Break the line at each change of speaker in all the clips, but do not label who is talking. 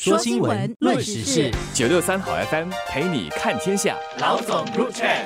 说新闻，论时事，
九六三好 FM 陪你看天下。
老总入 chat。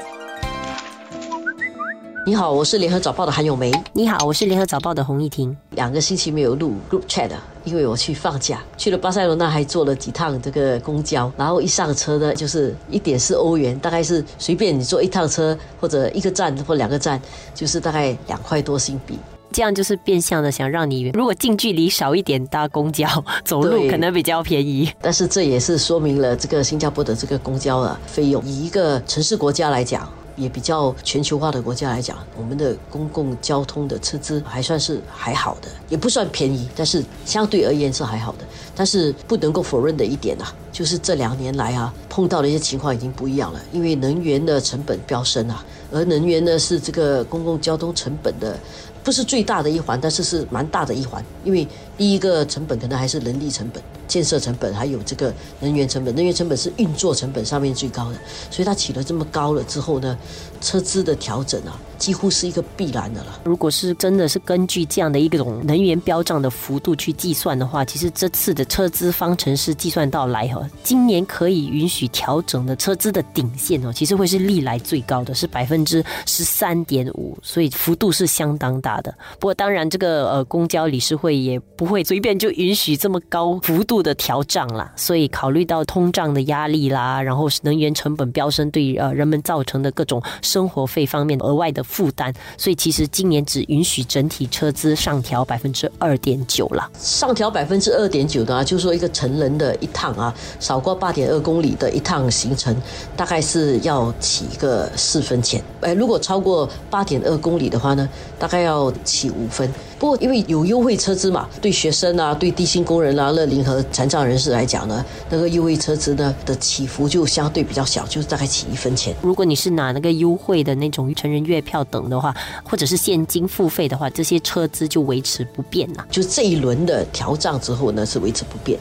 你好，我是联合早报的韩永梅。
你好，我是联合早报的洪艺婷。
两个星期没有录 group chat 了，因为我去放假，去了巴塞罗那，还坐了几趟这个公交，然后一上车呢，就是一点四欧元，大概是随便你坐一趟车或者一个站或两个站，就是大概两块多新币。
这样就是变相的想让你，如果近距离少一点搭公交，走路可能比较便宜。
但是这也是说明了这个新加坡的这个公交啊费用，以一个城市国家来讲。也比较全球化的国家来讲，我们的公共交通的车资还算是还好的，也不算便宜，但是相对而言是还好的。但是不能够否认的一点啊，就是这两年来啊，碰到的一些情况已经不一样了，因为能源的成本飙升啊，而能源呢是这个公共交通成本的不是最大的一环，但是是蛮大的一环。因为第一个成本可能还是人力成本、建设成本，还有这个能源成本。能源成本是运作成本上面最高的，所以它起了这么高了之后呢，车资的调整啊，几乎是一个必然的了。
如果是真的是根据这样的一种能源标涨的幅度去计算的话，其实这次的车资方程式计算到来哈，今年可以允许调整的车资的顶线哦，其实会是历来最高的，是百分之十三点五，所以幅度是相当大的。不过当然，这个呃公交理事会也不会随便就允许这么高幅度的调涨啦，所以考虑到通胀的压力啦，然后能源成本飙升对于呃人们造成的各种生活费方面额外的负担，所以其实今年只允许整体车资上调百分之二点九啦。
上调百分之二点九的啊，就是说一个成人的一趟啊，少过八点二公里的一趟行程，大概是要起个四分钱。哎，如果超过八点二公里的话呢，大概要起五分。不过因为有优惠车资嘛，对学生啊、对低薪工人啊、乐龄和残障人士来讲呢，那个优惠车资呢的起伏就相对比较小，就是大概起一分钱。
如果你是拿那个优惠的那种成人月票等的话，或者是现金付费的话，这些车资就维持不变啦。
就这一轮的调账之后呢，是维持不变。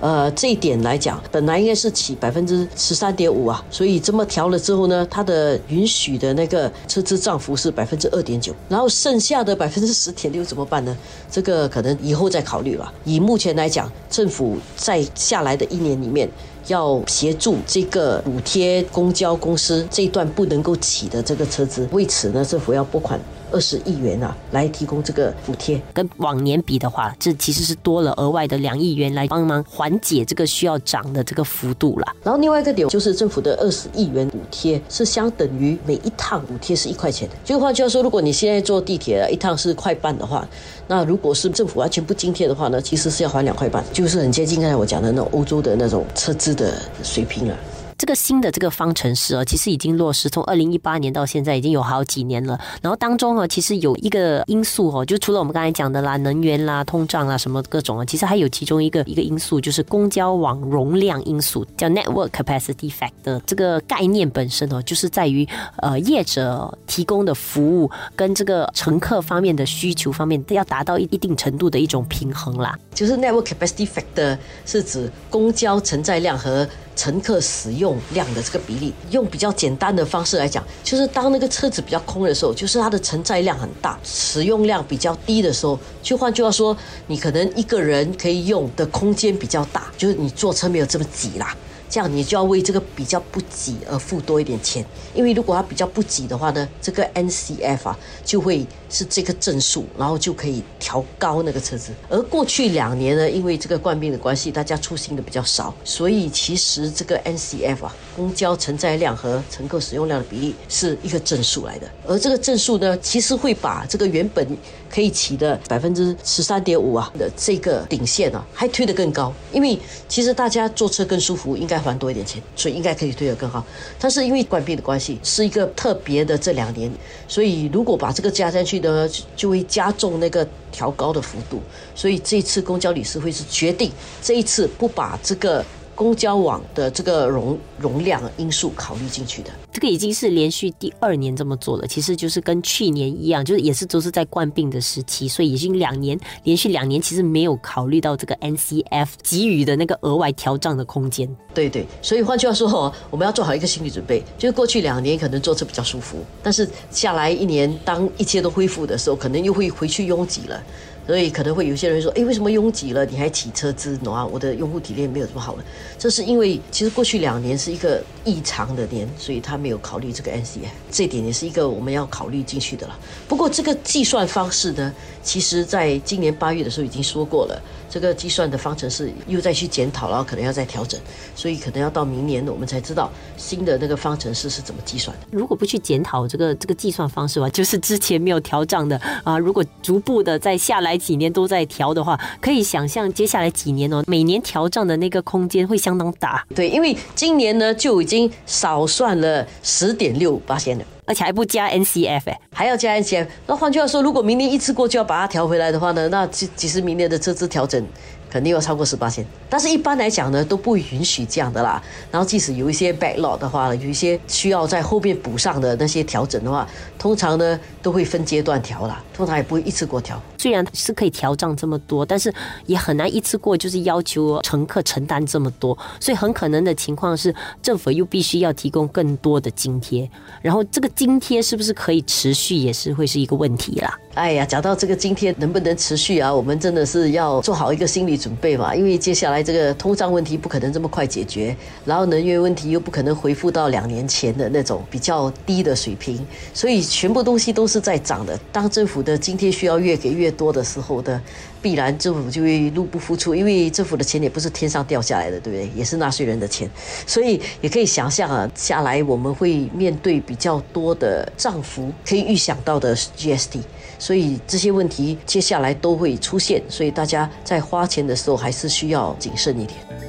呃，这一点来讲，本来应该是起百分之十三点五啊，所以这么调了之后呢，它的允许的那个车资涨幅是百分之二点九，然后剩下的百分之十点六怎么怎么办呢？这个可能以后再考虑了。以目前来讲，政府在下来的一年里面。要协助这个补贴公交公司这一段不能够起的这个车资，为此呢，政府要拨款二十亿元啊，来提供这个补贴。
跟往年比的话，这其实是多了额外的两亿元来帮忙缓解这个需要涨的这个幅度啦。
然后另外一个点就是政府的二十亿元补贴是相等于每一趟补贴是一块钱的。就换句话说，如果你现在坐地铁一趟是块半的话，那如果是政府完全不津贴的话呢，其实是要还两块半，就是很接近刚才我讲的那种欧洲的那种车资的水平了。
这个新的这个方程式哦，其实已经落实，从二零一八年到现在已经有好几年了。然后当中呢，其实有一个因素哦，就除了我们刚才讲的啦，能源啦、通胀啦什么各种啊，其实还有其中一个一个因素，就是公交网容量因素，叫 network capacity factor。这个概念本身哦，就是在于呃业者提供的服务跟这个乘客方面的需求方面要达到一一定程度的一种平衡啦。
就是 network capacity factor 是指公交承载量和乘客使用量的这个比例。用比较简单的方式来讲，就是当那个车子比较空的时候，就是它的承载量很大，使用量比较低的时候，就换句话说，你可能一个人可以用的空间比较大，就是你坐车没有这么挤啦。这样你就要为这个比较不挤而付多一点钱，因为如果它比较不挤的话呢，这个 NCF 啊就会是这个正数，然后就可以调高那个车子。而过去两年呢，因为这个冠病的关系，大家出行的比较少，所以其实这个 NCF 啊，公交承载量和乘客使用量的比例是一个正数来的。而这个正数呢，其实会把这个原本可以起的百分之十三点五啊的这个顶线啊，还推得更高。因为其实大家坐车更舒服，应该还多一点钱，所以应该可以推得更好。但是因为关闭的关系，是一个特别的这两年，所以如果把这个加上去呢，就就会加重那个调高的幅度。所以这次公交理事会是决定这一次不把这个公交网的这个容容量因素考虑进去的。
这个已经是连续第二年这么做了，其实就是跟去年一样，就是也是都是在冠病的时期，所以已经两年连续两年，其实没有考虑到这个 NCF 给予的那个额外调涨的空间。
对对，所以换句话说，我们要做好一个心理准备，就是过去两年可能坐车比较舒服，但是下来一年，当一切都恢复的时候，可能又会回去拥挤了。所以可能会有些人说，哎，为什么拥挤了你还骑车资？喏啊，我的用户体验没有这么好了。这是因为其实过去两年是一个异常的年，所以他没有考虑这个 NCF，这点也是一个我们要考虑进去的了。不过这个计算方式呢，其实在今年八月的时候已经说过了。这个计算的方程式又再去检讨，然后可能要再调整，所以可能要到明年我们才知道新的那个方程式是怎么计算的。
如果不去检讨这个这个计算方式吧，就是之前没有调账的啊。如果逐步的在下来几年都在调的话，可以想象接下来几年哦，每年调账的那个空间会相当大。
对，因为今年呢就已经少算了十点六八千了。
而且还不加 NCF 哎，
还要加 NCF。那换句话说，如果明年一次过就要把它调回来的话呢，那其其实明年的车资调整。肯定要超过十八千，但是一般来讲呢，都不允许这样的啦。然后即使有一些 backlog 的话，有一些需要在后面补上的那些调整的话，通常呢都会分阶段调啦，通常也不会一次过调。
虽然是可以调账这么多，但是也很难一次过就是要求乘客承担这么多，所以很可能的情况是政府又必须要提供更多的津贴，然后这个津贴是不是可以持续，也是会是一个问题啦。
哎呀，讲到这个津贴能不能持续啊，我们真的是要做好一个心理。准备嘛，因为接下来这个通胀问题不可能这么快解决，然后能源问题又不可能恢复到两年前的那种比较低的水平，所以全部东西都是在涨的。当政府的津贴需要越给越越多的时候的，必然政府就会入不敷出，因为政府的钱也不是天上掉下来的，对不对？也是纳税人的钱，所以也可以想象啊，下来我们会面对比较多的涨幅，可以预想到的 GST。所以这些问题接下来都会出现，所以大家在花钱的时候还是需要谨慎一点。